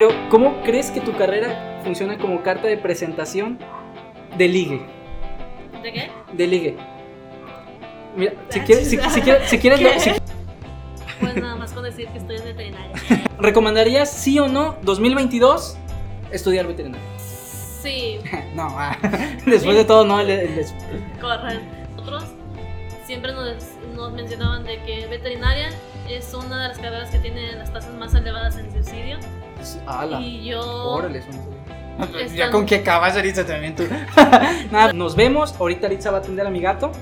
Pero, ¿cómo crees que tu carrera funciona como carta de presentación de ligue? ¿De qué? De ligue. Mira, si Ah, quieres, si, quieres, si quieres, ¿Qué? si- Pues nada más con decir que estoy en veterinaria. ¿recomendarías sí o no 2022 estudiar veterinaria? Sí, No, ah, después de todo, no. el- el- el- correcto. Nosotros siempre nos, nos mencionaban de que veterinaria es una de las carreras que tiene las tasas más elevadas en suicidio. Ala, Y yo... órale, eso no. Están- Ya con que acabas, Aritza, también tú. Nada, nos vemos. Ahorita Aritza va a atender a mi gato.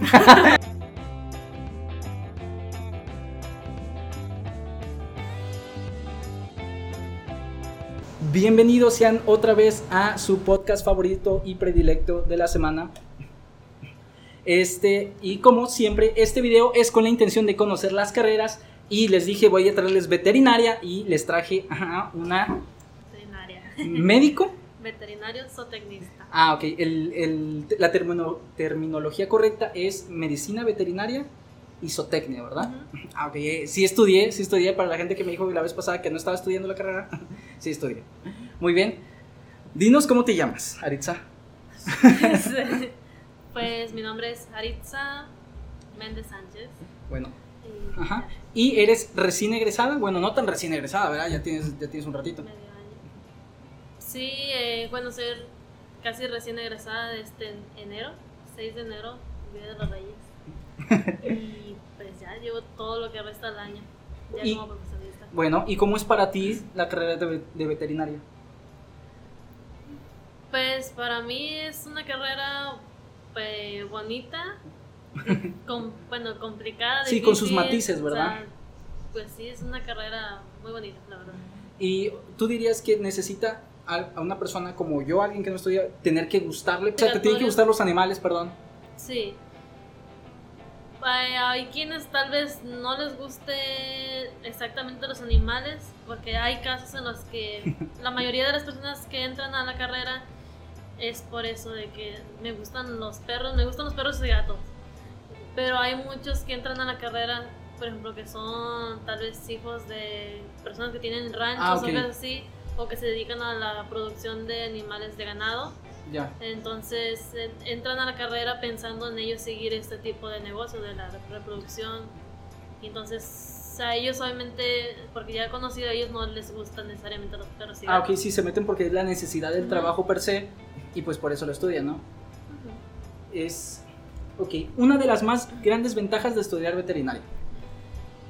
Bienvenidos sean otra vez a su podcast favorito y predilecto de la semana. Este, y como siempre, este video es con la intención de conocer las carreras. Y les dije, voy a traerles veterinaria y les traje ajá, una Veterinaria. médico. Veterinario zootecnista. Ah, ok. El- el- la termino- terminología correcta es medicina veterinaria y zootecnia, ¿verdad? Ah, ok. eh, Sí estudié, sí estudié. Para la gente que me dijo la vez pasada que no estaba estudiando la carrera, sí estudié. Muy bien. Dinos cómo te llamas, Aritza. Pues mi nombre es Aritza Méndez Sánchez. Bueno, ajá. ¿Y eres recién egresada? Bueno, no tan recién egresada, ¿verdad? Ya tienes, ya tienes un ratito. medio año. Sí, eh, bueno, ser casi recién egresada de este enero, 6 de enero, Día de los Reyes. Y pues ya llevo todo lo que resta del año, ya Y- como profesionista. Bueno, ¿y cómo es para ti la carrera de veterinaria? Pues para mí es una carrera pues, bonita, con, bueno, complicada. Sí, con sus difícil, matices, o ¿verdad? sea, pues sí, es una carrera muy bonita, la verdad. Y tú dirías que necesita a a una persona como yo, alguien que no estudia, tener que gustarle, o sea, te tienen que gustar los animales, perdón. Sí. Hay, hay quienes tal vez no les guste exactamente los animales, porque hay casos en los que la mayoría de las personas que entran a la carrera es por eso de que me gustan los perros, me gustan los perros y gatos. Pero hay muchos que entran a la carrera, por ejemplo, que son tal vez hijos de personas que tienen ranchos Ah, o ok. cosas así, o que se dedican a la producción de animales de ganado. Ya. Entonces en- entran a la carrera pensando en ellos seguir este tipo de negocio de la reproducción. Y entonces a ellos obviamente, porque ya he conocido a ellos, no les gustan necesariamente los perros y Ah, ok, sí, se meten porque es la necesidad del Ujú. trabajo per se y pues por eso lo estudian, ¿no? Ujú. Es, ok, una de las más grandes ventajas de estudiar veterinaria.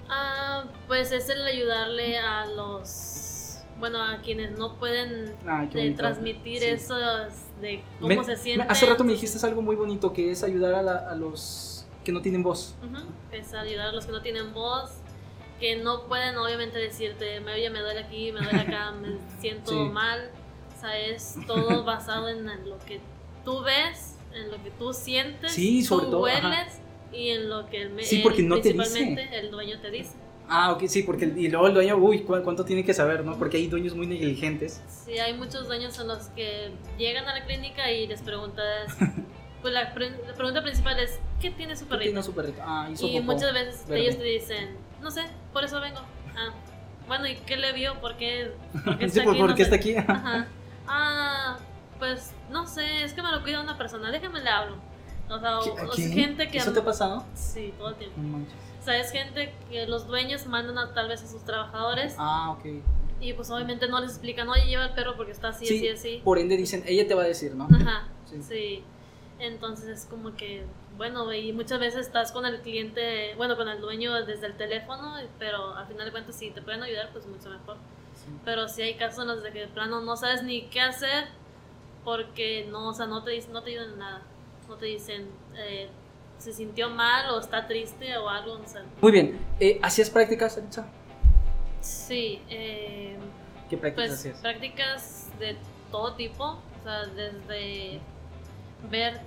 Ah, pues es el ayudarle a los, bueno, a quienes no pueden de bonito. transmitir Sí. eso de cómo Me- se sienten. Hace rato me dijiste algo muy bonito que es ayudar a, la- a los que no tienen voz. Ujú, Es ayudar a los que no tienen voz, que no pueden obviamente decirte, me, oye, me duele aquí, me duele acá, me siento Sí. mal. O sea, es todo basado en lo que tú ves, en lo que tú sientes, Sí, sobre tú todo, hueles ajá. y en lo que el, Sí, el- porque no te dice. principalmente el dueño te dice. Ah, ok, sí, porque y luego el dueño, uy, ¿cu- ¿cuánto tiene que saber, no? Porque hay dueños muy negligentes. Sí, hay muchos dueños en los que llegan a la clínica y les preguntas, pues la, pre- la pregunta principal es, ¿qué tiene su ¿Qué perrito? tiene su perrito? Ah, hizo Y popó. muchas veces verde. ellos te dicen, no sé, por eso vengo. Ah, bueno, ¿y qué le vio? ¿Por qué, por qué Sí, está ¿por, aquí? por No qué está aquí? Ajá. Ah, pues no sé, es que me lo cuida una persona, déjame le hablo. O sea, o- gente que... ¿Eso te ha pasado? Sí, todo el tiempo. No. O sea, es gente que los dueños mandan a, tal vez a sus trabajadores Ah, ok. y pues obviamente no les explican, oye, lleva el perro porque está así, Sí, así, así. Por ende dicen, ella te va a decir, ¿no? Ajá, Sí. sí. Entonces es como que, bueno, y muchas veces estás con el cliente, bueno, con el dueño desde el teléfono, pero al final de cuentas si te pueden ayudar, pues mucho mejor. Sí. Pero si hay casos en los de que de plano no sabes ni qué hacer porque no, o sea, no te, dicen- no te ayudan nada. No te dicen, eh, se sintió mal o está triste o algo, no sé. Muy bien. Eh, ¿Hacías prácticas, Aritza? Sí, eh, ¿Qué prácticas pues hacías? prácticas de todo tipo, o sea, desde ver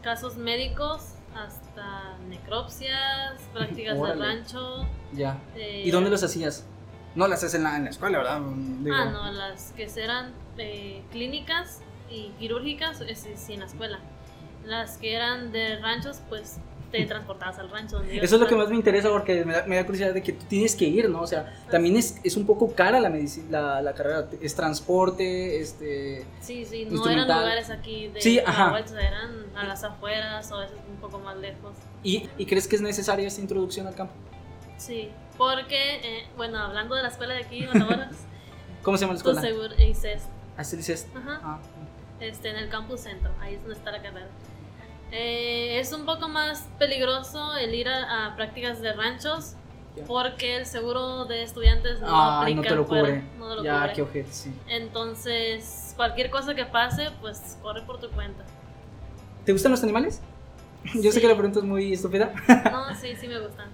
casos médicos hasta necropsias, prácticas de rancho. Ya. eh, ¿Y dónde los hacías? No las haces en la, en la escuela, ¿verdad? Digo, Ah, no, las que eran eh, clínicas y quirúrgicas, es, sí, en la escuela. Las que eran de ranchos, pues te transportabas al rancho. Donde Eso es lo que más me interesa porque me da, me da curiosidad de que tú tienes que ir, ¿no? O sea, también es, es un poco cara la, la, la carrera. Es transporte, este... Sí, sí, no eran lugares aquí de Sí, ajá. eran a las afueras o a veces un poco más lejos. ¿Y, y crees que es necesaria esta introducción al campo? Sí, porque, eh, bueno, hablando de la escuela de aquí, Matamoros, ¿Cómo se llama la escuela? seguro dices, Ah, sí dices... ajá, Ah, este, en el campus centro, ahí es donde está la carrera. Eh, es un poco más peligroso el ir a, a prácticas de ranchos Ya. porque el seguro de estudiantes no ah, aplica no te lo fuera, cubre. no te lo ya, cubre. qué ojete, sí. Entonces, cualquier cosa que pase, pues corre por tu cuenta. ¿Te gustan los animales? Yo sé que la pregunta es muy estúpida. No, sí, sí me gustan.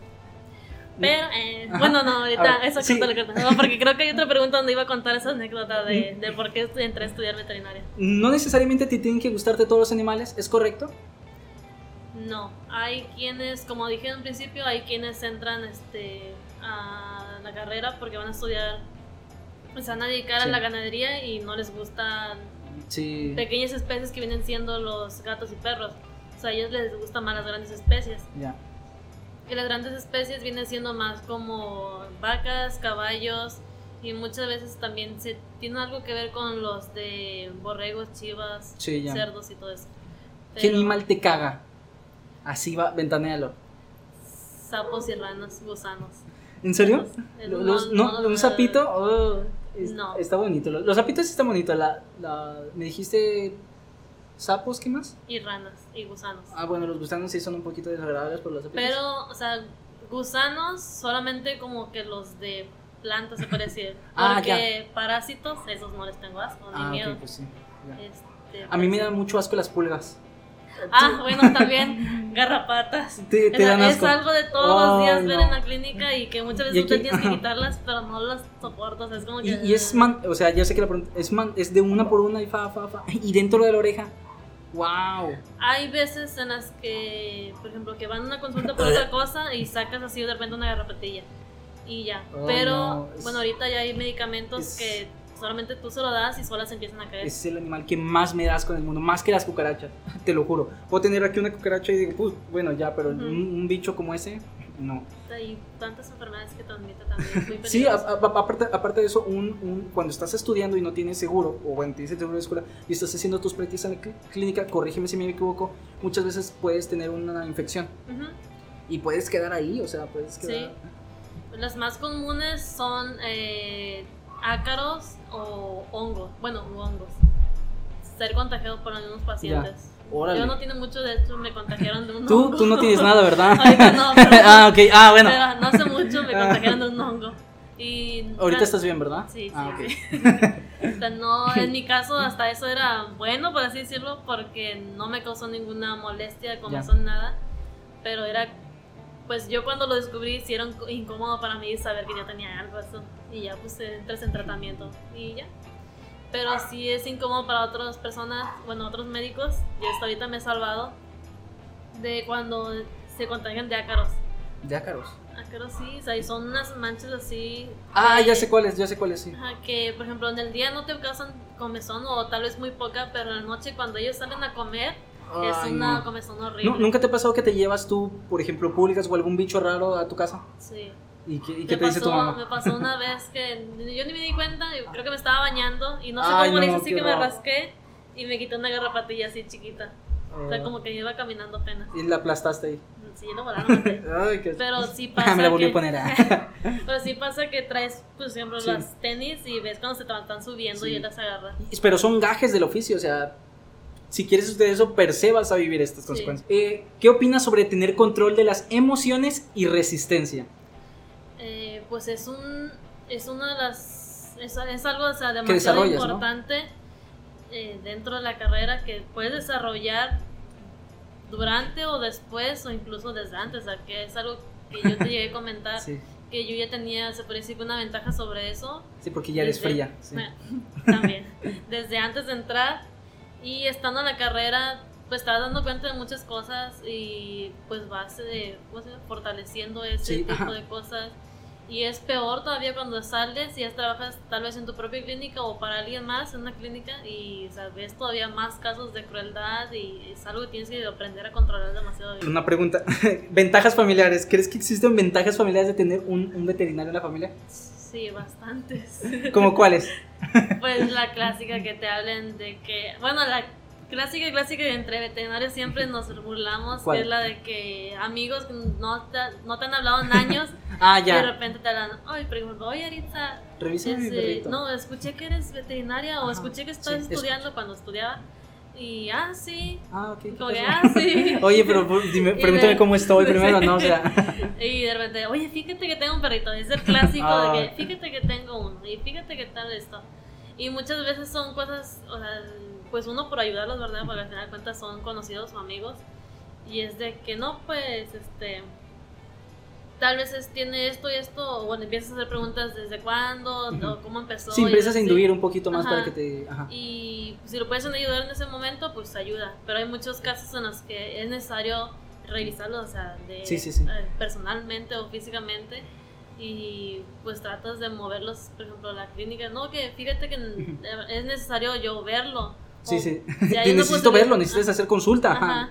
Pero, eh, bueno, no, ahorita, eso sí. corta, corta. No, porque creo que hay otra pregunta donde iba a contar esa anécdota de, de por qué entré a estudiar veterinaria. No necesariamente te tienen que gustarte todos los animales, ¿es correcto? No, hay quienes, como dije en un principio, hay quienes entran este, a la carrera porque van a estudiar, se van a dedicar Sí. a la ganadería y no les gustan Sí. pequeñas especies que vienen siendo los gatos y perros. O sea, a ellos les gustan más las grandes especies. Ya. Y las grandes especies vienen siendo más como vacas, caballos y muchas veces también se tiene algo que ver con los de borregos, chivas, Sí, cerdos y todo eso. ¿Qué animal te caga? Así va, ventanealo. Sapos y ranas, gusanos. ¿En serio? El- Los- no- no, no los ¿Un sapito? Oh, es- No. Está bonito. Los, los sapitos sí están bonitos. La, la, ¿Me dijiste sapos? ¿Qué más? Y ranas y gusanos. Ah, bueno, los gusanos sí son un poquito desagradables, pero los sapitos. Pero, o sea, gusanos solamente como que los de plantas se parecen. Ah, Porque parásitos, esos no les tengo asco ni Ah, miedo. pues sí. Este, A mí me pues, dan mucho asco las pulgas. Ah, bueno, también garrapatas. Te, te es algo de todos Oh, los días ver no. en la clínica y que muchas Y veces tú tienes que quitarlas, pero no las sea, es como Y, que. y es man, o sea, ya sé que la pregunta es man, es de una por una y fa, fa, fa. Y dentro de la oreja. Wow. Hay veces en las que, por ejemplo, que van a una consulta por otra cosa y sacas así de repente una garrapatilla. Y ya. Oh, pero, no, bueno, ahorita ya hay medicamentos es- que solamente tú se lo das y solas empiezan a caer. Es el animal que más me das con el mundo, más que las cucarachas, te lo juro. Puedo tener aquí una cucaracha y digo, pues, bueno, ya, pero Ujú. un, un bicho como ese, no. Hay tantas enfermedades que transmite también. Muy Sí, a- peligroso. a- aparte, aparte de eso, un, un- cuando estás estudiando y no tienes seguro, o bueno, tienes el seguro de escuela y estás haciendo tus prácticas en la clí- clínica, corrígeme si me equivoco, muchas veces puedes tener una infección y puedes quedar ahí, o sea, puedes quedar... Las más comunes son eh, ácaros o hongos. Bueno, hongos. Ser contagiado por algunos pacientes. Órale. Yo no tiene mucho, de hecho, me contagiaron de un Tú, hongo. tú no tienes nada, ¿verdad? Ahorita no, pero- ah, ok, ah, bueno. Pero no hace mucho me contagiaron de un hongo. Y Ahorita estás bien, ¿verdad? Sí, sí. Ah, ok. O sea, no, en mi caso hasta eso era bueno, por así decirlo, porque no me causó ninguna molestia, comezón, nada. Pero era, pues yo cuando lo descubrí, sí era incómodo para mí saber que yo tenía algo eso. Y ya pues entras en tratamiento y ya. Pero sí es incómodo para otras personas, bueno, otros médicos. Yo hasta ahorita me he salvado de cuando se contagian de ácaros. De ácaros. Ácaros sí, o sea, y son unas manchas así. Ah, que- ya sé cuáles, ya sé cuáles, sí. Que por ejemplo en el día no te causan comezón o tal vez muy poca, pero en la noche cuando ellos salen a comer es una no. comezón horrible. Nu- ¿Nunca te ha pasado que te llevas tú, por ejemplo, públicas o algún bicho raro a tu casa? Sí. ¿Y qué, y Me qué te dice tu pasó, mamá? me pasó una vez que yo ni me di cuenta, creo que me estaba bañando y no sé Ay, cómo le no, hice así que me horror. rasqué y me quité una garrapatilla así chiquita. O sea, Ah, como que iba caminando apenas. Y la aplastaste ahí. Sí, no volaron. Ay, qué... Pero sí pasa. me la volví que- a poner. ah. Pero sí pasa que traes, pues, siempre Sí. las tenis y ves cuando se te están subiendo Sí. y las agarras. Pero son gajes del oficio, o sea, si quieres usted eso, per se vas a vivir estas Sí. consecuencias. Eh, ¿Qué opinas sobre tener control de las emociones y resistencia? Eh, pues es un es una de las es, es algo o sea, demasiado importante eh, dentro de la carrera que puedes desarrollar durante o después o incluso desde antes, o sea, que es algo que yo te llegué a comentar Sí, que yo ya tenía, se puede decir una ventaja sobre eso. sí porque ya eres Desde- fría. sí. Bueno, también. Desde antes de entrar y estando en la carrera, pues vas dando cuenta de muchas cosas y pues vas eh, fortaleciendo ese Sí, tipo ajá. de cosas. Y es peor todavía cuando sales y ya trabajas tal vez en tu propia clínica o para alguien más en una clínica y o sea, ves todavía más casos de crueldad y es algo que tienes que aprender a controlar demasiado bien. Una pregunta, ventajas familiares, ¿crees que existen ventajas familiares de tener un, un veterinario en la familia? Sí, bastantes. ¿Cómo cuáles? Pues la clásica que te hablen de que, bueno, la clásica clásica entre veterinarios siempre nos burlamos, ¿Cuál? que es la de que amigos no te, no te han hablado en años Ah, y de ya, repente te hablan, ay, pregunto, oye Aritza, revisa mi este, perrito. no, escuché que eres veterinaria o Ajá, escuché que estás sí, estudiando cuando estudiaba y, ah, sí, Ah, ok. ¿qué como que, ah, sí. Oye, pero pues, dime, pregúntame de- cómo estoy primero, ¿no? O sea, Y de repente, oye, fíjate que tengo un perrito. Es el clásico Ah. de que, fíjate que tengo uno. Y fíjate que tal esto. Y muchas veces son cosas, o sea, pues uno por ayudarlos, ¿verdad? Porque al final de cuentas son conocidos o amigos. Y es de que no, pues, este. Tal vez es- tiene esto y esto, o bueno, empiezas a hacer preguntas desde cuándo, o cómo empezó. sí, empiezas a induir un poquito más Ajá. para que te... Ajá. Y si lo puedes ayudar en ese momento, pues ayuda. Pero hay muchos casos en los que es necesario revisarlo, o sea, de, Sí, sí, sí. eh, personalmente o físicamente. Y pues tratas de moverlos, por ejemplo, a la clínica. No, que fíjate que Ujú. es necesario yo verlo. Sí, sí. si necesito verlo, necesitas hacer consulta. Ajá. Ajá.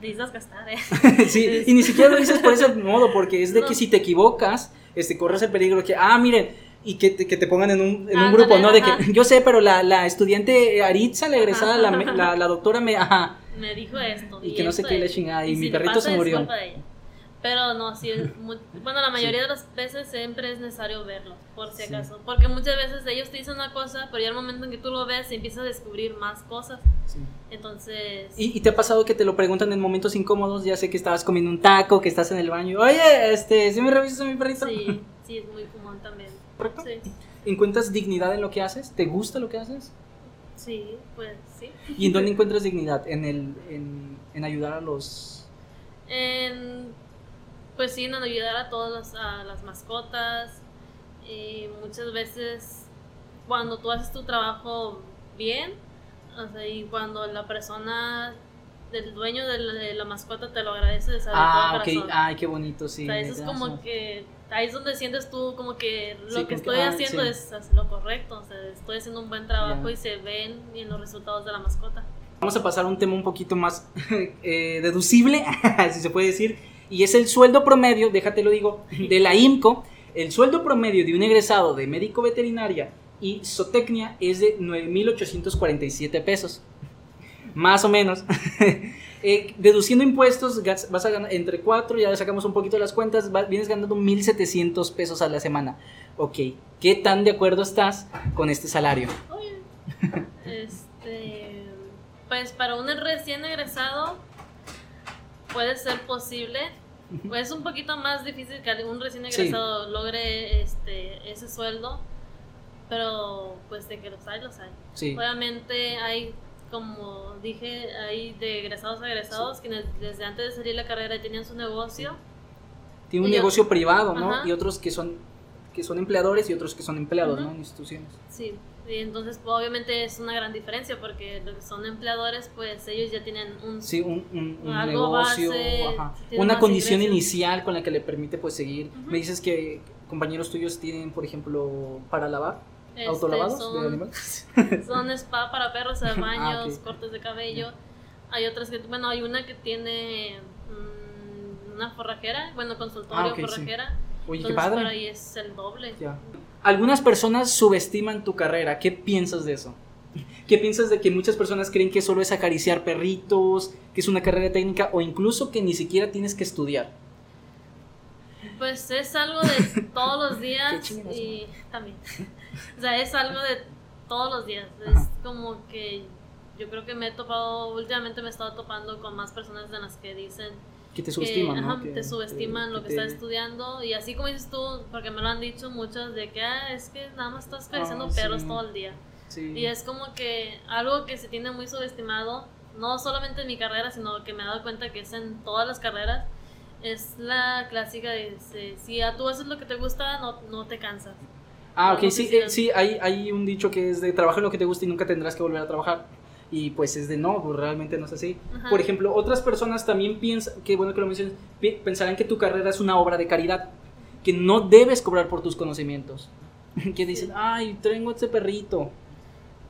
Necesitas gastar, ¿eh? sí, y ni siquiera lo dices por ese modo, porque es de No. que si te equivocas, este, corres el peligro que, ah, miren, y que te, que te pongan en un, en un Ándale, grupo, ¿no? De que, yo sé, pero la, la estudiante Aritza, la egresada, la, la, la doctora me, ajá, Me dijo esto. Y que no sé esto, qué le chingada, y mi si perrito se es murió. culpa de ella. Pero no, sí es muy- bueno, la mayoría de las veces siempre es necesario verlo, por si Sí. acaso. Porque muchas veces ellos te dicen una cosa, pero ya al momento en que tú lo ves, empiezas a descubrir más cosas. Sí. Entonces, ¿Y, y te ha pasado que te lo preguntan en momentos incómodos? Ya sé que estabas comiendo un taco, que estás en el baño. Oye, este, ¿sí me revisas a mi perrito? sí, sí, es muy común también. ¿Correcto? Sí, ¿Encuentras dignidad en lo que haces? ¿Te gusta lo que haces? sí, pues sí. ¿Y en dónde encuentras dignidad? En, el, en, en ayudar a los... En, pues sí, en ayudar a todas las, a las mascotas. Y muchas veces cuando tú haces tu trabajo bien, o sea, y cuando la persona, el dueño de la, de la mascota te lo agradece de saber Ah, todo ok. Ay, qué bonito, sí. o sea, eso es como das- que ahí es donde sientes tú como que lo Sí, que estoy ah, haciendo sí. es lo correcto, o sea, estoy haciendo un buen trabajo Ya. y se ven en los resultados de la mascota. Vamos a pasar a un tema un poquito más eh, deducible, si se puede decir, y es el sueldo promedio, déjate lo digo, de la IMCO. El sueldo promedio de un egresado de médico veterinaria y zootecnia es de 9.847 pesos. Más o menos. Eh, deduciendo impuestos, gas- vas a ganar entre 4, ya sacamos un poquito las cuentas, va- vienes ganando 1.700 pesos a la semana. Ok, ¿qué tan de acuerdo estás con este salario? Oye, este, pues para un recién egresado puede ser posible. Pues es un poquito más difícil que un recién Sí. egresado logre este ese sueldo, pero pues de que los hay, los hay. Sí. Obviamente hay, como dije, hay de egresados a egresados quienes desde antes de salir la carrera tenían su negocio. Tiene un Y negocio privado, ¿no? Ajá. Y otros que son que son empleadores y otros que son empleados. ¿no? En instituciones. Sí, y entonces pues, obviamente es una gran diferencia porque los que son empleadores, pues ellos ya tienen un Sí, un, un- un Algo negocio, base, ajá. tiene una condición ingresos. inicial con la que le permite pues seguir. Me dices que compañeros tuyos tienen, por ejemplo, para lavar, este, autolavados de animales. son spa para perros, baños, Ah, ok. cortes de cabello. Hay otras que, bueno, hay una que tiene mm, una forrajera, bueno, consultorio Ah, sí. Oye, qué padre. para ahí es el doble. Ya. Algunas personas subestiman tu carrera. ¿Qué piensas de eso? ¿Qué piensas de que muchas personas creen que solo es acariciar perritos, que es una carrera técnica o incluso que ni siquiera tienes que estudiar? Pues es algo de todos los días y también. O sea, es algo de todos los días. Ajá. Es como que yo creo que me he topado, últimamente me he estado topando con más personas de las que dicen Que te que, subestiman, ¿no? ajá, Que- te subestiman lo que, estás estudiando y así como dices tú, porque me lo han dicho muchos de que ah, es que nada más estás acariciando Ah, sí. perros todo el día. Sí. Y es como que algo que se tiene muy subestimado, no solamente en mi carrera, sino que me he dado cuenta que es en todas las carreras, es la clásica de se- si a tú haces lo que te gusta, no, no te cansas. Ah, ok, no sí, eh, sí, hay, hay un dicho que es de trabaja en lo que te gusta y nunca tendrás que volver a trabajar. Y pues es de no, pues realmente no es así. Ajá. Por ejemplo, otras personas también piensan, que bueno que lo mencionas, pensarán que tu carrera es una obra de caridad. que no debes cobrar por tus conocimientos. que dicen, ay, tengo este perrito.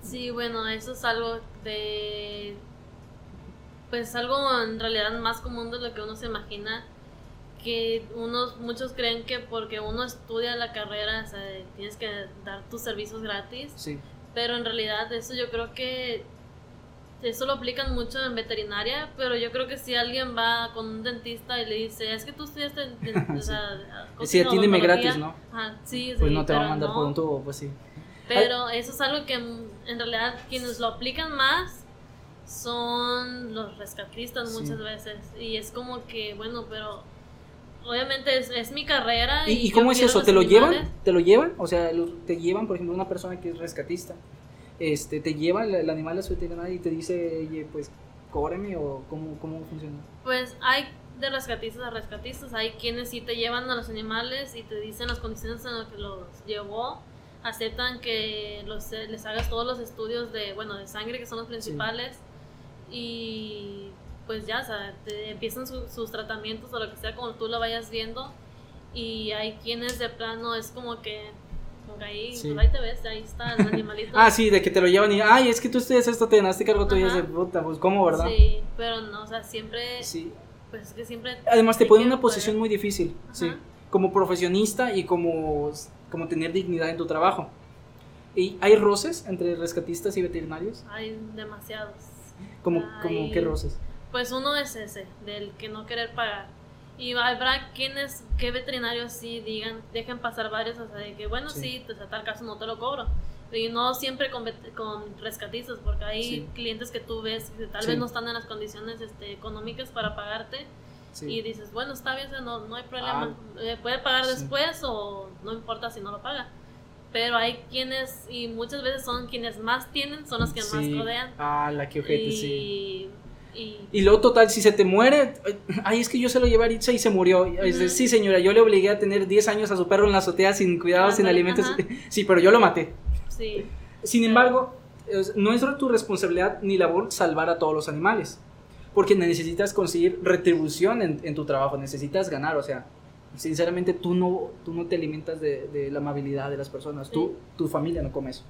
Sí, bueno, eso es algo de... Pues algo en realidad más común de lo que uno se imagina que unos muchos creen que porque uno estudia la carrera o sea, tienes que dar tus servicios gratis Sí. pero en realidad eso yo creo que eso lo aplican mucho en veterinaria pero yo creo que si alguien va con un dentista y le dice es que tú estudiaste o sea, Sí, atiéndeme odontología", gratis, ¿no? ajá, sí, Pues sí, no te va a mandar no. por un tubo, pues sí. Pero eso es algo que en realidad quienes lo aplican más son los rescatistas Sí. muchas veces. Y es como que, bueno, pero obviamente es, es mi carrera. ¿Y, cómo es eso? ¿Te lo llevan? ¿Te lo llevan? O sea, te llevan, por ejemplo, una persona que es rescatista. Este, te lleva el, el animal a su veterinaria y te dice, oye, pues, cóbreme o cómo, cómo funciona. Pues hay de rescatistas a rescatistas. Hay quienes sí te llevan a los animales y te dicen las condiciones en las que los llevó. Aceptan que los, les hagas todos los estudios de, bueno, de sangre, que son los principales. Y pues ya, o sea, te empiezan su- sus tratamientos o lo que sea, como tú lo vayas viendo. Y hay quienes de plano es como que, que ahí, Sí. ahí te ves, ahí está el animalito. Ah, sí, de que te lo llevan y, ay, es que tú estudias esto, te ganaste cargo tú de puta, pues, ¿cómo, verdad? Sí, pero no, o sea, siempre, Sí. pues es que siempre... Además, te ponen en una posición muy difícil, sí. Como profesionista y como, como tener dignidad en tu trabajo. ¿Y hay roces entre rescatistas y veterinarios? Hay demasiados. ¿Como, como qué roces? Pues uno es ese, del que no querer pagar. Y habrá quienes, qué veterinarios sí digan, dejen pasar varios, o sea, de que bueno, Sí. sí, pues, a tal caso no te lo cobro. Y no siempre con, con rescatistas, porque hay Sí. clientes que tú ves que tal Sí. vez no están en las condiciones este, económicas para pagarte y dices, bueno, está bien, o sea, no, no hay problema, Eh, puede pagar después o no importa si no lo paga. Pero hay quienes, y muchas veces son quienes más tienen, son los que más Sí. rodean. Ah, la que ojete, y, sí. Y Y luego, total, si se te muere, ay, es que yo se lo llevé a Aritza y se murió. Dices, Ujú. sí, señora, yo le obligué a tener 10 años a su perro en la azotea sin cuidado, sin Ándale, alimentos. ajá. Sí, pero yo lo maté. sí. Sin embargo, es- no es tu responsabilidad ni labor salvar a todos los animales. Porque necesitas conseguir retribución en, en tu trabajo, necesitas ganar. O sea, sinceramente, tú no, tú no te alimentas de, de la amabilidad de las personas. Tú, tu familia no come eso.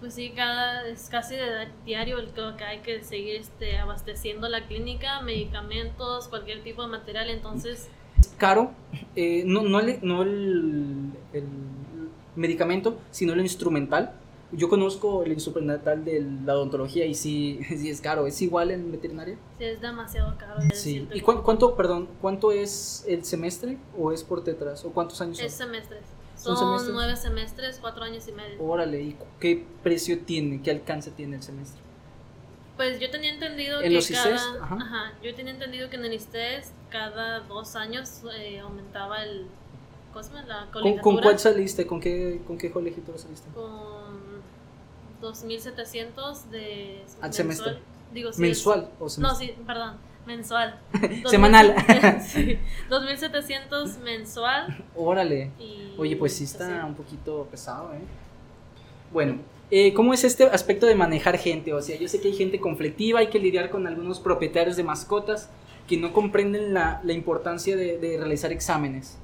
Pues sí, cada, es casi de diario el que hay que seguir este, abasteciendo la clínica, medicamentos, cualquier tipo de material. Entonces, caro, eh, no, no, el, no el, el medicamento, sino el instrumental. Yo conozco el instrumental de la odontología y sí, sí es caro. ¿Es igual en veterinaria? sí, es demasiado caro. Sí. ¿Y cuán- cuánto, perdón, cuánto es el semestre o es por tetras? ¿O cuántos años? Es semestres. ¿Son semestres? nueve semestres, cuatro años y medio. Órale, ¿y qué precio tiene, qué alcance tiene el semestre? Pues yo tenía entendido ¿En que los cada, ICES? Ajá. ajá, yo tenía entendido que en el ISTES cada dos años eh, aumentaba el, ¿cómo? La ¿Con, con cuál saliste? ¿Con qué, con qué colegiatura saliste? con 2.700 de Al mensual. semestre. Digo, sí, ¿Mensual o es- no, semestre? sí, perdón, mensual. Semanal. 2.700 sí, 2.700 mensual. Órale. Y, Oye, pues sí pues, está un poquito pesado, ¿eh? Bueno, eh, ¿cómo es este aspecto de manejar gente? O sea, yo sé que hay gente conflictiva, hay que lidiar con algunos propietarios de mascotas que no comprenden la, la importancia de, de realizar exámenes.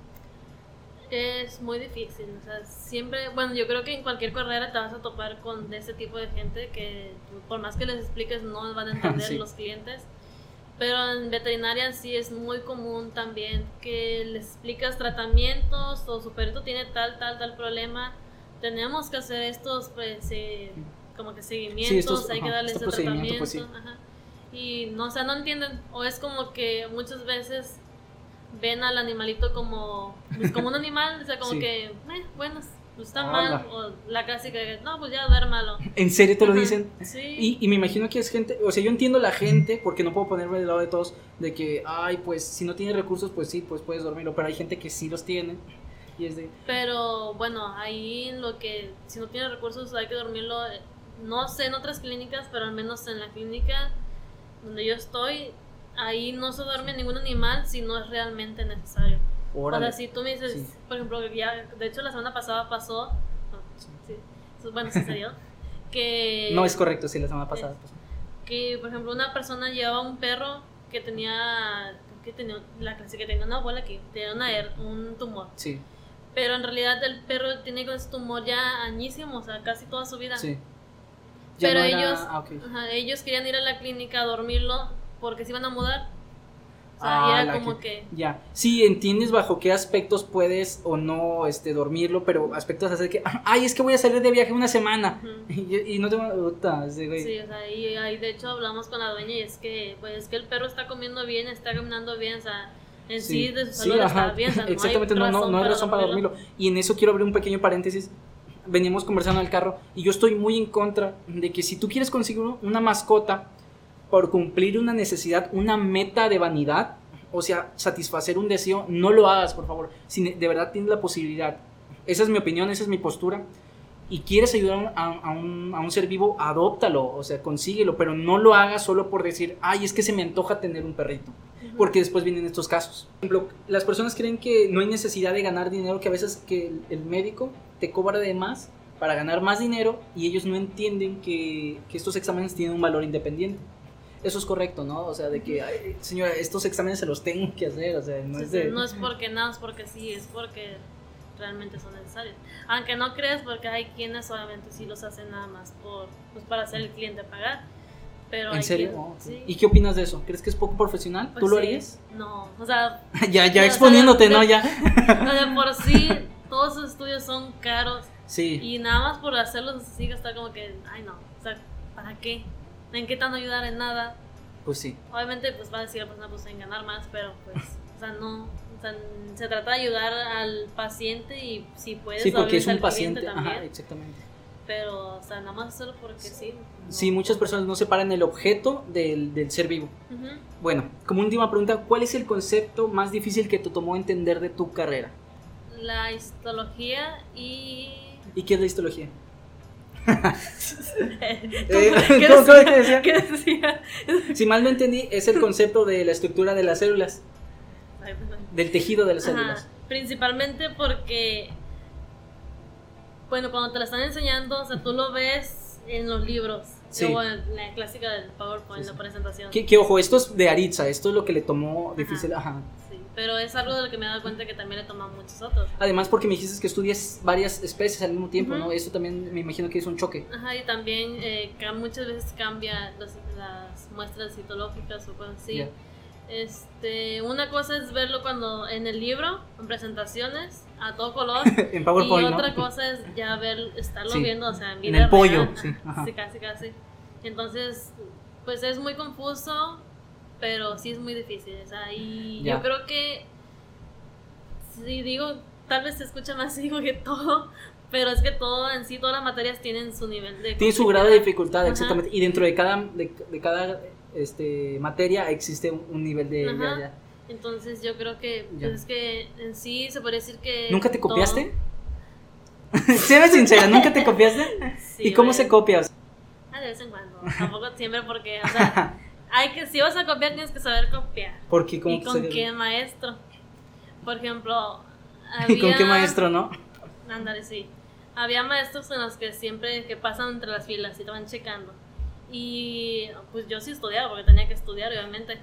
Es muy difícil, o sea, siempre, bueno, yo creo que en cualquier carrera te vas a topar con ese tipo de gente que por más que les expliques no van a entender Sí. los clientes. Pero en veterinaria sí es muy común también que les explicas tratamientos o su perrito tiene tal, tal, tal problema. Tenemos que hacer estos, pues, eh, como que seguimientos, estos- hay que darles este tratamiento. pues, sí. ajá. Y no, o sea, no entienden. O es como que muchas veces ven al animalito como, pues, como un animal, o sea, como Sí. que, eh, bueno, pues está mal. O la clásica, de, no, pues ya duérmalo. ¿En serio te lo Ajá, dicen? Sí. Y, y me imagino que es gente, o sea, yo entiendo la gente, porque no puedo ponerme del lado de todos, de que, ay, pues si no tienes recursos, pues sí, pues puedes dormirlo, pero hay gente que sí los tiene. Y es de, Pero bueno, ahí lo que, si no tiene recursos, hay que dormirlo. eh, No sé en otras clínicas, pero al menos en la clínica donde yo estoy, ahí no se duerme ningún animal si no es realmente necesario. Órale. O sea, si tú me dices, Sí. por ejemplo, ya, de hecho la semana pasada pasó, no, Sí. sí, bueno, sucedió, que... No es correcto, sí, la semana pasada. pues. que por ejemplo una persona llevaba un perro que tenía que tenía, la clase que tenía una abuela que tenía una un tumor. Sí, Pero en realidad el perro tiene con ese tumor ya añísimo, o sea, casi toda su vida. sí. Pero no era- ellos, ah, ok. ajá, ellos querían ir a la clínica a dormirlo porque se iban a mudar. O sea, Ah, y era como que... Ya, sí, entiendes bajo qué aspectos puedes o no este, dormirlo, pero aspectos así que, ay, es que voy a salir de viaje una semana ujú. y, y no tengo... ese güey. Sí, o sea, y ahí de hecho hablamos con la dueña y es que, pues, es que el perro está comiendo bien, está caminando bien, o sea, en sí, de su salud está ajá, bien, o sea, no exactamente, no, no, razón no hay para razón para dormirlo. Y en eso quiero abrir un pequeño paréntesis. Veníamos conversando en el carro y yo estoy muy en contra de que si tú quieres conseguir una mascota por cumplir una necesidad, una meta de vanidad, o sea, satisfacer un deseo, no lo hagas, por favor. Si de verdad tienes la posibilidad, esa es mi opinión, esa es mi postura, y quieres ayudar a, a un, a un ser vivo, adóptalo, o sea, consíguelo, pero no lo hagas solo por decir, ay, es que se me antoja tener un perrito porque después vienen estos casos. Por ejemplo, las personas creen que no hay necesidad de ganar dinero, que a veces que el, el médico te cobra de más para ganar más dinero y ellos no entienden que, que estos exámenes tienen un valor independiente. Eso es correcto, ¿no? O sea, de que, "Ay, señora, estos exámenes se los tengo que hacer, o sea, no Sí, es de... no es porque nada, es porque sí, es porque realmente son necesarios. Aunque no creas, porque hay quienes obviamente sí los hacen nada más por, pues, para hacer el cliente pagar. Pero ¿En serio? quien- Oh, sí. ¿Y qué opinas de eso? ¿Crees que es poco profesional? Pues ¿Tú lo sí. harías? No, o sea, ya, ya No, o exponiéndote, sea, ¿no? de- Ya. o sea, por sí, todos esos estudios son caros. Sí. Y nada más por hacerlos así, está como que, ay no, o sea, ¿para qué? ¿En qué a ayudar en nada? Pues sí. Obviamente, pues va a decir la persona, pues en ganar más, pero pues, o sea, no, o sea, se trata de ayudar al paciente y si puedes, Sí, porque es un paciente. también, Ajá, exactamente. pero, o sea, nada más hacerlo porque sí. no. Sí, muchas personas no separan el objeto del, del ser vivo. Bueno, como última pregunta, ¿cuál es el concepto más difícil que te tomó entender de tu carrera? La histología y... ¿Y qué es la histología? ¿Cómo, ¿cómo- ¿Qué cómo decía? que decía? ¿Qué decía? Si mal no entendí, es el concepto de la estructura de las células, del tejido de las Ajá, células. Principalmente porque, bueno, cuando te la están enseñando, o sea, tú lo ves en los libros, Sí. o en la clásica del PowerPoint, Sí, la sí. presentación. Que, ojo, esto es de Aritza, esto es lo que le tomó difícil. Ajá. Pero es algo de lo que me he dado cuenta que también le toman muchos otros. Además, porque me dijiste que estudias varias especies al mismo tiempo, Ujú. ¿no? Eso también me imagino que es un choque. Ajá, y también eh, muchas veces cambia los- las muestras citológicas o cosas así. Ya. Este, una cosa es verlo cuando en el libro, en presentaciones, a todo color. en y PowerPoint, otra ¿no? cosa es ya ver, estarlo Sí, viendo, o sea, en en vida el pollo, real. sí, ajá. Sí, casi, casi. Entonces, pues es muy confuso, pero sí es muy difícil. O sea, y yo creo que, si digo, tal vez se escucha más digo que todo, pero es que todo en sí, todas las materias tienen su nivel de... Tiene su grado de dificultad, Ajá. exactamente. Y dentro de cada, de, de cada este, materia existe un, un nivel de... Ajá. Entonces yo creo que, pues es que en sí se puede decir que... ¿Nunca te todo- copiaste? Séme sincera, ¿nunca te copiaste? Sí, ¿Y cómo se copia? Ah, de vez en cuando. Tampoco siempre porque, o sea, hay que, si vas a copiar, tienes que saber copiar. Porque como ¿Y con qué maestro? Por ejemplo, ¿Y con había- qué maestro, no? Ándale, sí. Había maestros en los que siempre que pasan entre las filas y te van checando. Y pues yo sí estudiaba porque tenía que estudiar, obviamente.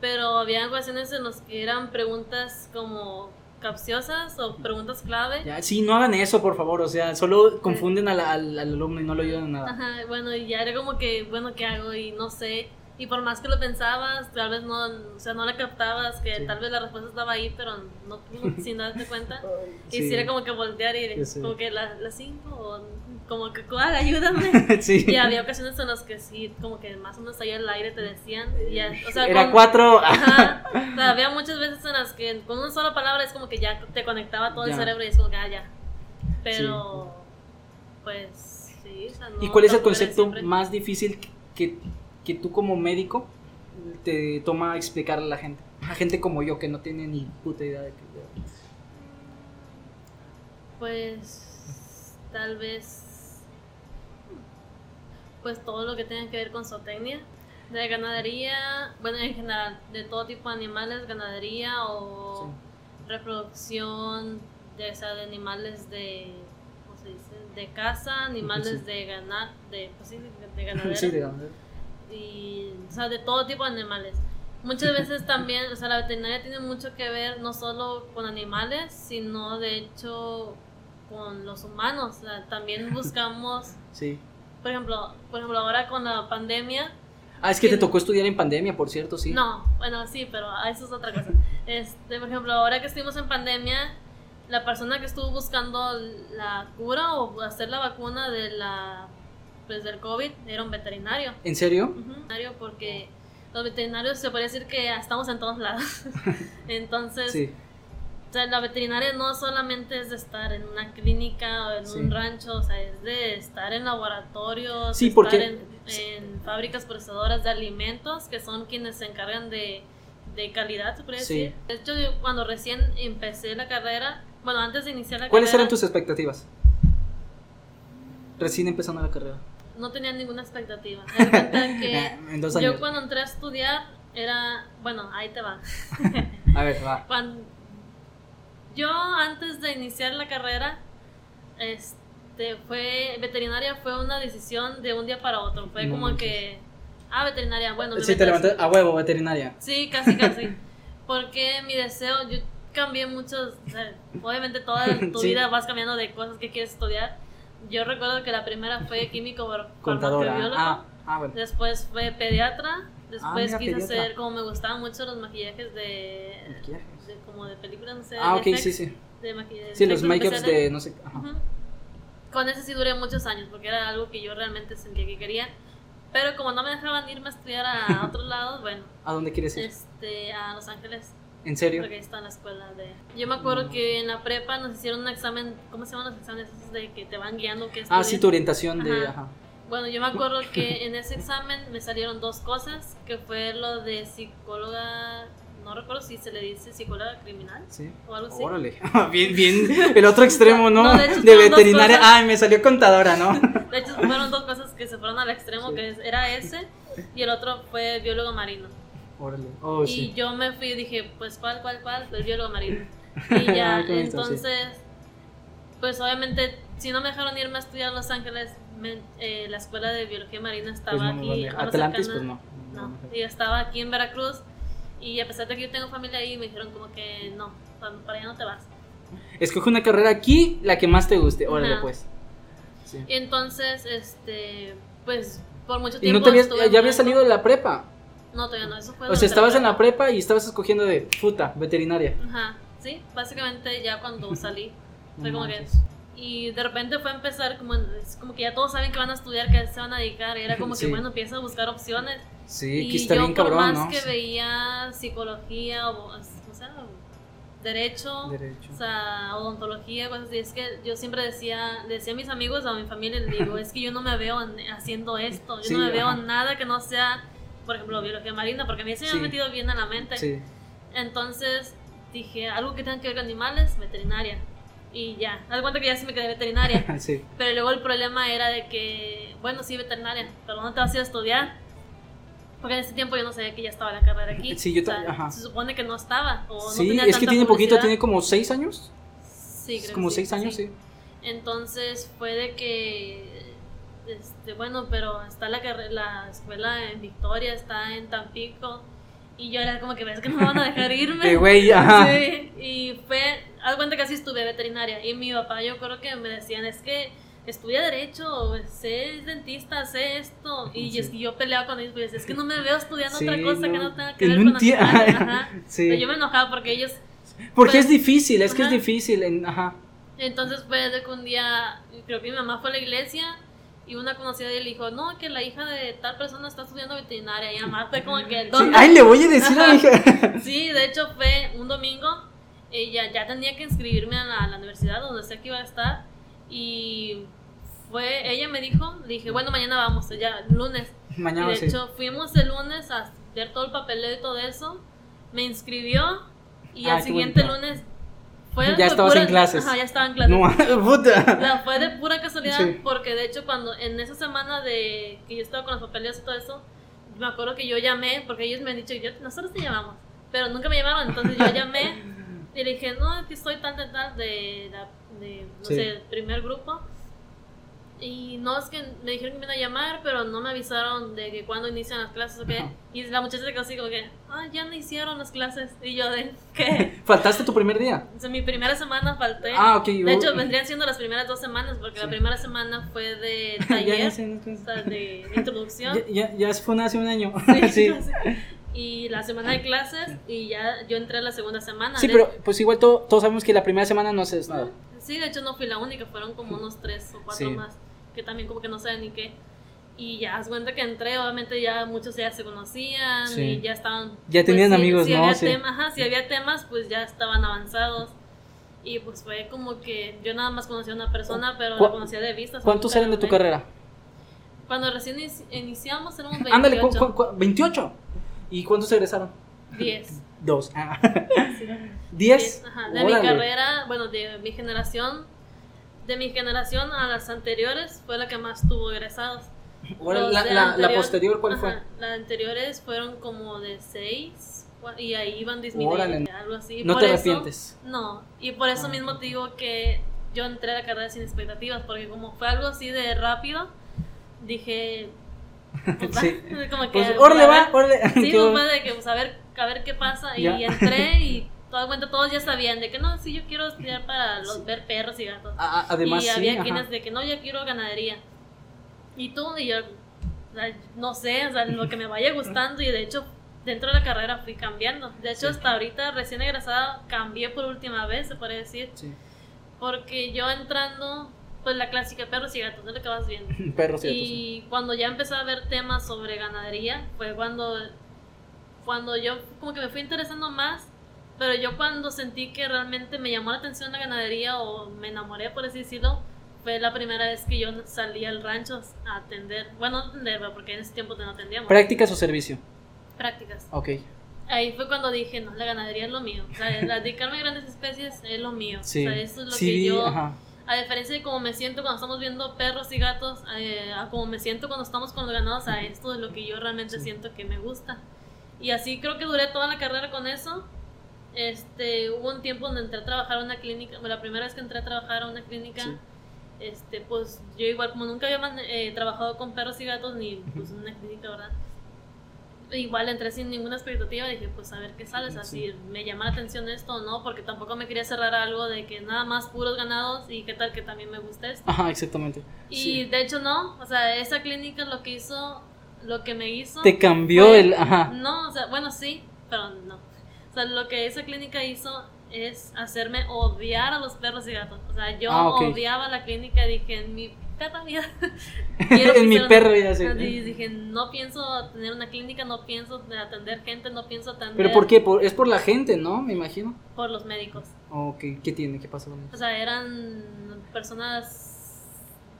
Pero había ocasiones en las que eran preguntas como capciosas o preguntas clave. Ya, sí, no hagan eso, por favor. O sea, solo confunden al, al- al alumno y no lo ayudan en nada. Ajá, bueno, y ya era como que, bueno, ¿qué hago? Y no sé. Y por más que lo pensabas, tal vez no, o sea, no la captabas, que Sí. tal vez la respuesta estaba ahí, pero no, sin darte cuenta. Y Sí. si era como que voltear y sé. como que las la cinco o como que cuál, ayúdame. sí. Y había ocasiones en las que sí, como que más o menos ahí al aire te decían. y ya, o sea, Era con- cuatro. Ajá. O sea, había muchas veces en las que con una sola palabra es como que ya te conectaba todo Ya. el cerebro y es como que, ah, ya. Pero, pues, sí. o sea, ¿Y no- cuál es el concepto más difícil que, que tú como médico te toma explicarle a la gente? A gente como yo que no tiene ni puta idea de qué. Pues, tal vez. Pues todo lo que tenga que ver con zootecnia. De ganadería, bueno, en general, de todo tipo de animales, ganadería o reproducción, de, o sea, de animales de. ¿Cómo se dice? De caza, animales Sí. de ganar, de, pues sí, de. y, o sea, de todo tipo de animales. Muchas veces también, o sea, la veterinaria tiene mucho que ver no solo con animales, sino de hecho con los humanos. O sea, también buscamos, Sí. por ejemplo, por ejemplo, ahora con la pandemia, Ah, es que te tocó estudiar en pandemia, por cierto, sí. No, bueno, sí, pero eso es otra cosa. Este, por ejemplo, ahora que estuvimos en pandemia, la persona que estuvo buscando la cura o hacer la vacuna de la pues del COVID era un veterinario. ¿En serio? Veterinario porque los veterinarios se puede decir que estamos en todos lados. Entonces, Sí. o sea, la veterinaria no solamente es de estar en una clínica o en Sí. un rancho, o sea, es de estar en laboratorios, Sí, estar porque- en, en fábricas procesadoras de alimentos, que son quienes se encargan de, de calidad, se Sí. decir. De hecho, yo cuando recién empecé la carrera, bueno, antes de iniciar la ¿Cuáles carrera, eran tus expectativas? Recién empezando la carrera. No tenía ninguna expectativa. Me cuenta que yo cuando entré a estudiar era, bueno, ahí te va. A ver, va. Cuando yo antes de iniciar la carrera, este fue veterinaria fue una decisión de un día para otro. Fue No como que ah veterinaria, bueno, me Sí, te a huevo, veterinaria. Sí, casi casi. Porque mi deseo, yo cambié muchos, o sea, obviamente toda tu Sí. vida vas cambiando de cosas que quieres estudiar. Yo recuerdo que la primera fue químico Contadora. Ah, ah, bueno. Después fue pediatra. Después mira, quise pediatra. hacer, como me gustaban mucho los maquillajes de, Maquillajes. de como de películas, no sé. Ah, de ok, sí, sí. De maquillaje, Sí, los makeups de no sé. Ajá. Con ese sí duré muchos años porque era algo que yo realmente sentía que quería. Pero como no me dejaban irme a estudiar a otros lados, bueno, ¿A dónde quieres ir? este, a Los Ángeles, ¿En serio? porque está la escuela de... Yo me acuerdo que en la prepa nos hicieron un examen, ¿cómo se llaman los exámenes esos de que te van guiando? Que Ah, sí, tu orientación de. Ajá. Bueno, yo me acuerdo que en ese examen me salieron dos cosas, que fue lo de psicóloga, no recuerdo si se le dice psicóloga criminal Sí. o algo así. Órale. Bien, bien. El otro extremo, ¿no? No, de hecho, veterinaria. cosas. Ay, me salió contadora, ¿no? De hecho, fueron dos cosas que se fueron al extremo, Sí. que era ese, y el otro fue biólogo marino. Órale. Oh, y sí. yo me fui y dije, pues, ¿cuál, cuál, cuál? El biólogo marino. Y ya, bonito, sí. entonces, pues obviamente, si no me dejaron irme a estudiar a Los Ángeles, me- eh, la escuela de biología marina estaba Pues no, aquí. ¿dónde? algo Atlantis, pues cercana. no. No, y estaba aquí en Veracruz. Y a pesar de que yo tengo familia ahí, me dijeron como que no, pa- para allá no te vas. Escoge una carrera aquí, la que más te guste. Órale, Ajá. pues. Sí. Y entonces, este, pues por mucho ¿Y tiempo. no te habías, estuve ya jugando- salido de la prepa? No, todavía no, eso fue. O sea, estabas en la prepa. y estabas escogiendo de puta, veterinaria. Ajá, sí, básicamente ya cuando salí. Fue como que. Y de repente fue a empezar, como, es como que ya todos saben que van a estudiar, que se van a dedicar. Y era como Sí. que, bueno, empieza a buscar opciones. Sí, y aquí está yo, bien por cabrón, más ¿no? que Sí. veía psicología o, o sea, derecho, Derecho. o sea, odontología, cosas así, es que yo siempre decía, decía a mis amigos, a mi familia, les digo, es que yo no me veo en- haciendo esto, yo Sí, no me veo ajá. nada que no sea, por ejemplo, biología marina, porque a mí se me Sí. ha metido bien en la mente. Sí. Entonces dije, algo que tenga que ver con animales, veterinaria. Y ya, de cuenta que ya sí me quedé veterinaria. sí. Pero luego el problema era de que, bueno, sí, veterinaria, pero ¿dónde te vas a ir a estudiar? Porque en ese tiempo yo no sabía que ya estaba la carrera aquí. Sí, yo O sea, ajá. Se supone que no estaba. O no Sí, tenía es que tiene poquito, tiene como seis años. Sí, creo que como sí, seis años, sí. Entonces fue de que, este, bueno, pero está la, la escuela en Victoria, está en Tampico. Y yo era como que, ves que no me van a dejar irme. Güey, ajá. Sí, y fue, haz cuenta que así estuve veterinaria. Y mi papá, yo creo que me decían, es que estudia Derecho, sé dentista, sé esto. Y Sí. yo peleaba con ellos, pues es que no me veo estudiando Sí, otra cosa que no, tenga que ver con animales. Ajá. Sí. Pero yo me enojaba porque ellos Porque pues, es difícil, es que es difícil. En, ajá. Entonces fue de que un día, creo que mi mamá fue a la iglesia y una conocida de él dijo, no, que la hija de tal persona está estudiando veterinaria. Y mamá fue como que, Sí. Ay, le voy a decir a mi hija. Sí, de hecho fue un domingo. Ella ya tenía que inscribirme a la, a la universidad donde sé que iba a estar. Y fue, ella me dijo, le dije, bueno, mañana vamos, ya, lunes. Mañana y de sí. hecho fuimos el lunes a ver todo el papeleo y todo eso. Me inscribió y Ay, al siguiente lunes fue Ya estabas pura- en clases. Ajá, ya estaba en clases. No, puta. La fue de pura casualidad Sí. porque de hecho cuando en esa semana de que yo estaba con los papeleos y todo eso, me acuerdo que yo llamé porque ellos me han dicho, yo, nosotros te llamamos, pero nunca me llamaron, entonces yo llamé y le dije, no, que soy tal, tal, tal de, la, de no Sí. sé, primer grupo. Y no es que me dijeron que me iban a llamar, pero no me avisaron de que cuándo inician las clases o qué. Y la muchacha se quedó así como que, ah, ya no hicieron las clases. Y yo de, ¿qué? ¿Faltaste tu primer día? O sea, mi primera semana falté. Ah, ok. De hecho, vendrían siendo las primeras dos semanas, porque Sí. la primera semana fue de taller, o sea, de introducción. ya, ya, ya fue una hace un año. Sí. Y la semana de clases, y ya yo entré la segunda semana. Sí, De- pero pues igual to- todos sabemos que la primera semana no haces nada. Sí, de hecho no fui la única, fueron como unos tres o cuatro Sí. más, que también como que no saben ni qué. Y ya, haz cuenta que entré, obviamente ya muchos ya se conocían Sí. y ya estaban... pues, Ya tenían si- amigos, si ¿no? Había Sí. tema- ajá, si había temas, pues ya estaban avanzados. Y pues fue como que yo nada más conocía a una persona, pero ¿Cu- la conocía de vista. ¿Cuántos eran de tu carrera? Cuando recién inici- iniciamos éramos 28. Ándale, cu- cu- cu- 28. ¿Y cuántos egresaron? 10. Dos. Ah. Sí. ¿Diez? Ajá, de mi Órale. carrera, bueno, de mi generación, de mi generación a las anteriores fue la que más tuvo egresados. Los la, la- la anterior- posterior, ¿cuál fue? Ajá, Las anteriores fueron como de 6 y ahí iban disminuyendo, algo así. No Por te eso- arrepientes. No, y por eso Ah. mismo te digo que yo entré a la carrera sin expectativas, porque como fue algo así de rápido, dije... pues, Sí. como que... Pues, órale, va, órale. Sí, Qué pues bueno. fue de que, pues, a ver, a ver qué pasa. Y Ya. entré y todo cuenta, todos ya sabían de que no, sí, yo quiero estudiar para los, ver perros y gatos. A- a- Además, y sí, había ajá. quienes de que no, yo quiero ganadería. Y tú, y yo, o sea, no sé, o sea, lo que me vaya gustando. Y de hecho, dentro de la carrera fui cambiando. De hecho, Sí. hasta ahorita, recién egresada, cambié por última vez, se puede decir. Sí. Porque yo entrando, pues la clásica perros y gatos, es lo que vas viendo. Perros y gatos, sí. Y cuando ya empecé a ver temas sobre ganadería, fue cuando, cuando yo como que me fui interesando más, pero yo cuando sentí que realmente me llamó la atención la ganadería o me enamoré, por así decirlo, fue la primera vez que yo salí al rancho a atender, bueno, no atender, porque en ese tiempo no atendíamos, ¿Prácticas o servicio? prácticas. Ok. Ahí fue cuando dije, no, la ganadería es lo mío, o sea, dedicarme a grandes especies es lo mío, Sí. o sea, eso es lo sí, que yo... ajá. A diferencia de cómo me siento cuando estamos viendo perros y gatos, eh, a cómo me siento cuando estamos con los ganados, a esto es lo que yo realmente Sí. siento que me gusta. Y así creo que duré toda la carrera con eso. Este, hubo un tiempo donde entré a trabajar a una clínica, la primera vez que entré a trabajar a una clínica, Sí. este, pues yo igual como nunca había eh, trabajado con perros y gatos ni pues en una clínica, ¿verdad? Igual entré sin ninguna expectativa, dije pues a ver qué sale, Sí. si me llama la atención esto o no, porque tampoco me quería cerrar algo de que nada más puros ganados y qué tal que también me gusta esto. Ajá, exactamente. Y Sí. de hecho no, o sea, esa clínica lo que hizo, lo que me hizo... Te cambió fue- el. Ajá. No, o sea, bueno, sí, pero no. O sea, lo que esa clínica hizo es hacerme odiar a los perros y gatos. O sea, yo Ah, ok. odiaba la clínica y dije, en mi perra vida. en mi perro ya sé. Y dije, no pienso tener una clínica, no pienso atender gente, no pienso atender ¿Pero por qué? Por- es por la gente, ¿no? Me imagino. por los médicos. Ok, ¿qué tiene? ¿Qué pasa con O eso? sea, eran personas...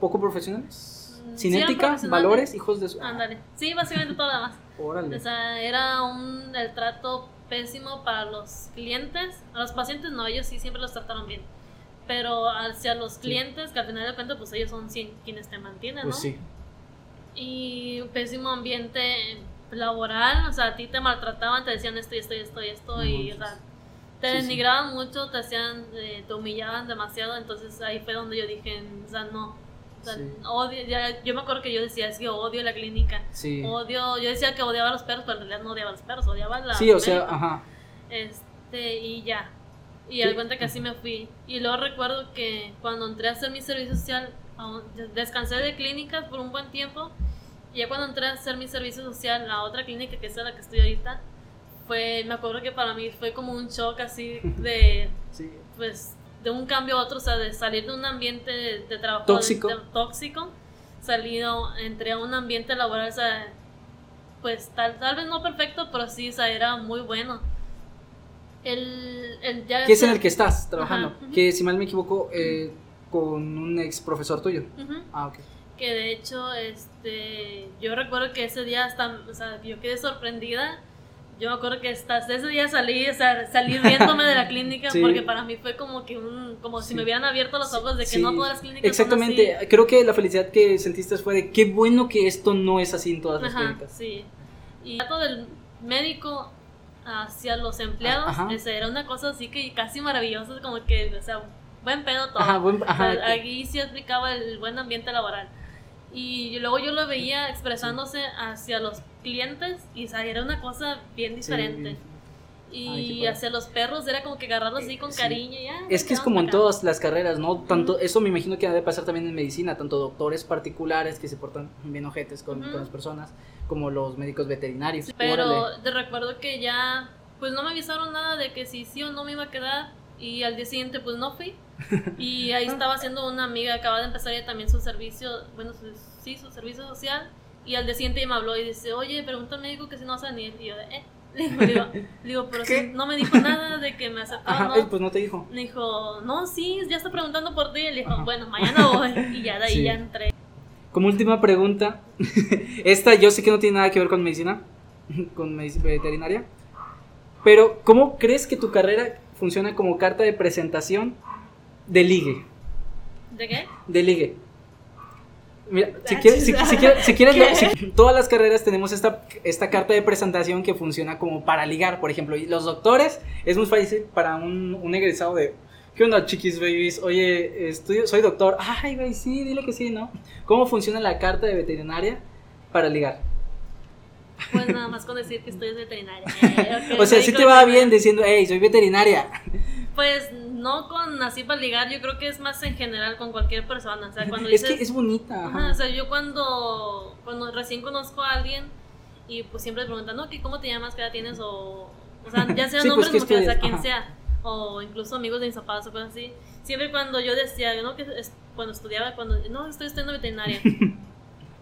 ¿Poco profesionales? Mm, ¿Sin sí, ética? profesionales. ¿Valores? ¿Hijos de su.? Ándale. Sí, básicamente todo lo demás. Órale. O sea, era un el trato pésimo para los clientes. A los pacientes no, ellos sí siempre los trataron bien. Pero hacia los clientes, que al final de cuentas, pues ellos son quien- quienes te mantienen, ¿no? Pues sí. Y un pésimo ambiente laboral, o sea, a ti te maltrataban, te decían esto y esto y esto y esto, No y o sea, te Sí, sí. denigraban mucho, te hacían, eh, te humillaban demasiado, entonces ahí fue donde yo dije, o sea, no. O sea, Sí. odio, ya, yo me acuerdo que yo decía, es que odio la clínica. Sí. Odio, yo decía que odiaba a los perros, pero en realidad no odiaba a los perros, odiaba a la Sí, o sea, ajá. Este, y ya. Y al cuenta que así me fui. Y luego recuerdo que cuando entré a hacer mi servicio social, descansé de clínicas por un buen tiempo. Y ya cuando entré a hacer mi servicio social a otra clínica, que es la que estoy ahorita, fue, me acuerdo que para mí fue como un shock así de, Sí. pues, de un cambio a otro, o sea, de salir de un ambiente de, de trabajo Tóxico. de- tóxico, salido, entré a un ambiente laboral, o sea, pues tal, tal vez no perfecto, pero sí, o sea, era muy bueno. El, el ya ¿Qué es en el que estás trabajando? Ajá. Que si mal me equivoco, eh, con un ex profesor tuyo. Ah, ok. Que de hecho, este, yo recuerdo que ese día hasta, o sea, yo quedé sorprendida. Yo me acuerdo que hasta ese día salí, o sea, salí riéndome de la clínica Sí. porque para mí fue como que un, como si Sí. me hubieran abierto los ojos de que Sí, no todas las clínicas son Exactamente. así. Creo que la felicidad que sentiste fue de qué bueno que esto no es así en todas las Ajá, clínicas. sí. Y el trato del médico hacia los empleados, Ajá. ese era una cosa así que casi maravillosa, como que, o sea, buen pedo todo. Ajá, buen- O sea, ajá. aquí sí explicaba el buen ambiente laboral. Y luego yo lo veía expresándose hacia los clientes y o sea, era una cosa bien Sí, diferente. bien. Y Ay, hacia los perros era como que agarrarlos así con Sí. cariño y ya. Es que es como en todas las carreras, ¿no? Tanto, eso me imagino que ha de pasar también en medicina, tanto doctores particulares que se portan bien ojetes con, Ujú. con las personas, como los médicos veterinarios. Pero Órale. te recuerdo que ya, pues no me avisaron nada de que si sí o no me iba a quedar. Y al día siguiente, pues no fui. Y ahí estaba haciendo una amiga, acaba de empezar ella también su servicio, bueno, su- sí, su servicio social. Y al día siguiente me habló y dice, oye, pregunta al médico que si no vas a venir. Y yo, eh. Le digo, le digo, le digo, pero si no me dijo nada de que me aceptaba Ajá, no. pues no te dijo. Me dijo, no, sí, ya está preguntando por ti. Y le dijo, Ajá. bueno, mañana voy. Y ya de ahí Sí. ya entré. Como última pregunta, esta yo sé que no tiene nada que ver con medicina, con veterinaria, pero ¿cómo crees que tu carrera funciona como carta de presentación de ligue? ¿De qué? De ligue. Mira, si Ah, quieres, si, quieres, si todas las carreras tenemos esta, esta carta de presentación que funciona como para ligar, por ejemplo, y los doctores es muy fácil para un, un egresado de, ¿qué onda chiquis babies? Oye, estudio, soy doctor, ay güey, sí, dile que sí, ¿no? ¿Cómo funciona la carta de veterinaria para ligar? Pues nada más con decir que estoy veterinaria. Eh, O sea, si médico te va bien diciendo, hey, soy veterinaria. Pues no con así para ligar, yo creo que es más en general con cualquier persona. O sea, cuando Es que es bonita. Ajá, ajá. o sea, yo cuando, cuando recién conozco a alguien y pues siempre te preguntan, ¿no? ¿Qué- ¿Cómo te llamas? ¿Qué edad tienes? O, o sea, ya sea Sí, pues, nombres, ¿qué mujeres, o sea, quien Ajá. sea. O incluso amigos de mis papás o cosas así. Siempre cuando yo decía, ¿no? Que es- cuando estudiaba, cuando, no, estoy estudiando veterinaria.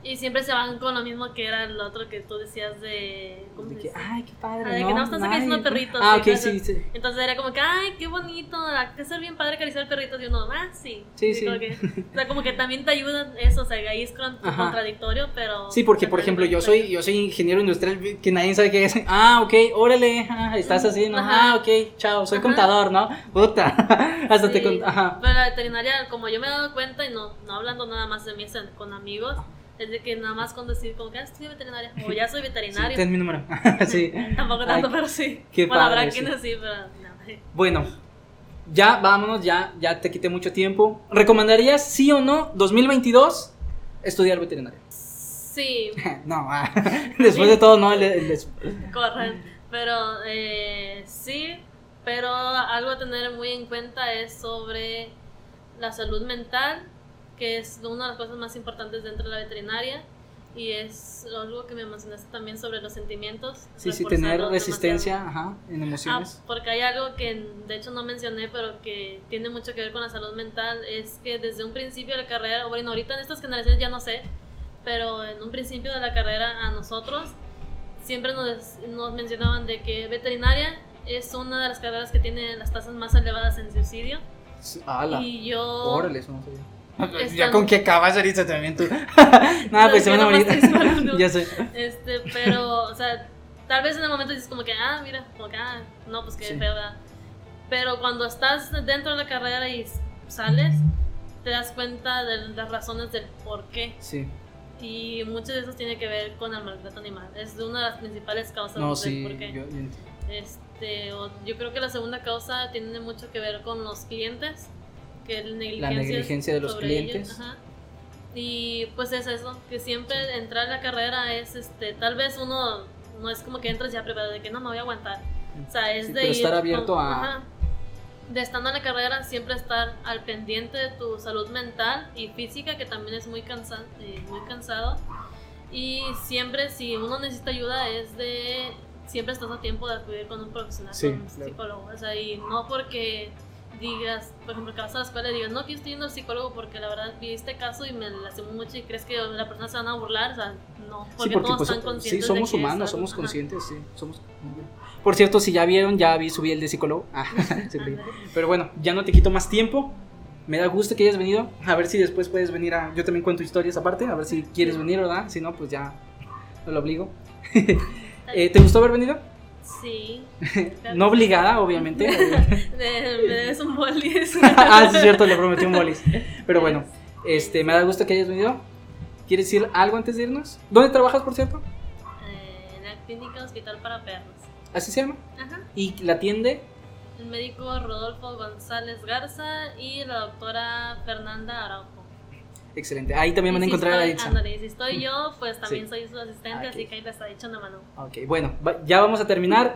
y siempre se van con lo mismo que era el otro que tú decías de... ¿Cómo De que, ay, qué padre. Ah, de que ¿no? estás acariciando perritos, Ah, sí, ok, sí, sí. Entonces era como que, ay, qué bonito, hay que ser bien padre acariciar perritos. Y uno, ah, sí. Sí, sí. como que- o sea, como que también te ayuda eso, o sea, ahí es contradictorio, pero... Sí, porque por ejemplo, yo soy, yo soy ingeniero industrial que nadie sabe qué es. Ah, ok, órale, ah, estás así, ¿no? Ajá. Ah, ok, chao, soy Ajá. contador, ¿no? Puta. Hasta te con... Ajá. Pero la veterinaria, como yo me he dado cuenta, y no, no hablando nada más de mí, con amigos, es de que nada más con decir, como que ah, estoy veterinaria, o ya soy Sí, veterinario. ten mi número. sí. Tampoco tanto, Ay, pero sí. qué bueno, habrá padre, sí. quienes sí, pero no. Bueno, ya vámonos, ya, ya te quité mucho tiempo. ¿Recomendarías sí o no 2022 estudiar veterinaria? Sí, no, ah, después de todo, no, el- corren. Pero eh, sí, pero algo a tener muy en cuenta es sobre la salud mental, que es una de las cosas más importantes dentro de la veterinaria. Y es algo que me mencionaste también sobre los sentimientos. sí, sí, tener resistencia, ajá, en Ah, emociones. porque hay algo que de hecho no mencioné, pero que tiene mucho que ver con la salud mental, es que desde un principio de la carrera, bueno, ahorita en estas generaciones ya no sé, pero en un principio de la carrera a nosotros siempre nos, nos mencionaban de que veterinaria es una de las carreras que tiene las tasas más elevadas en suicidio. Ala, Y yo... órale, eso no sabía. Están- Ya con que acabas ahorita también tú. Nada, pues se van a morir. ya sé. Este, pero, o sea, tal vez en el momento dices como que, ah, mira, como que, ah, no, pues qué Sí. feo, ¿verdad? Pero cuando estás dentro de la carrera y sales, te das cuenta de las razones del por qué. Sí. Y muchas de esas tiene que ver con el maltrato animal. Es una de las principales causas No, del sí. por qué. Yo, yo. Este, yo creo que la segunda causa tiene mucho que ver con los clientes, que es negligencia, negligencia de los clientes. ellos, ajá. Y pues es eso, que siempre entrar a la carrera es, este, tal vez uno no es como que entras ya preparado de que no me voy a aguantar. O sea, es Sí, de pero ir estar abierto con- a- ajá. de estando en la carrera siempre estar al pendiente de tu salud mental y física, que también es muy, cansa eh, muy cansado. Y siempre, si uno necesita ayuda, es de. Siempre estás a tiempo de acudir con un profesional, Sí, con un claro. psicólogo. O sea, y no porque digas, por ejemplo, que vas a la escuela y digas, no, que estoy yendo al psicólogo porque la verdad vi este caso y me lastimó mucho y crees que la persona se van a burlar. O sea, no, porque, Sí, porque todos pues, están sí, conscientes. somos de que humanos, somos ajá. conscientes, sí. Somos... Por cierto, si ya vieron, ya vi, subí el de psicólogo. Ah, sí. Pero bueno, ya no te quito más tiempo. Me da gusto que hayas venido. A ver si después puedes venir a. Yo también cuento historias aparte. A ver si quieres venir, ¿verdad? Si no, pues ya no lo obligo. Eh, ¿Te gustó haber venido? Sí. No obligada, obviamente. Me debes un bolis. ah, sí, es cierto, le prometí un bolis. Pero bueno, este, me da gusto que hayas venido. ¿Quieres decir algo antes de irnos? ¿Dónde trabajas, por cierto? Eh, en la clínica hospital para perros. Así se llama. Ajá. Y la atiende. el médico Rodolfo González Garza y la doctora Fernanda Araujo. Excelente. Ahí también Y van a si encontrar a estoy- Edson. y si estoy yo, pues también Sí. soy su asistente, Ah, así que ahí les está dicho una mano. Ok, bueno, ya vamos a terminar.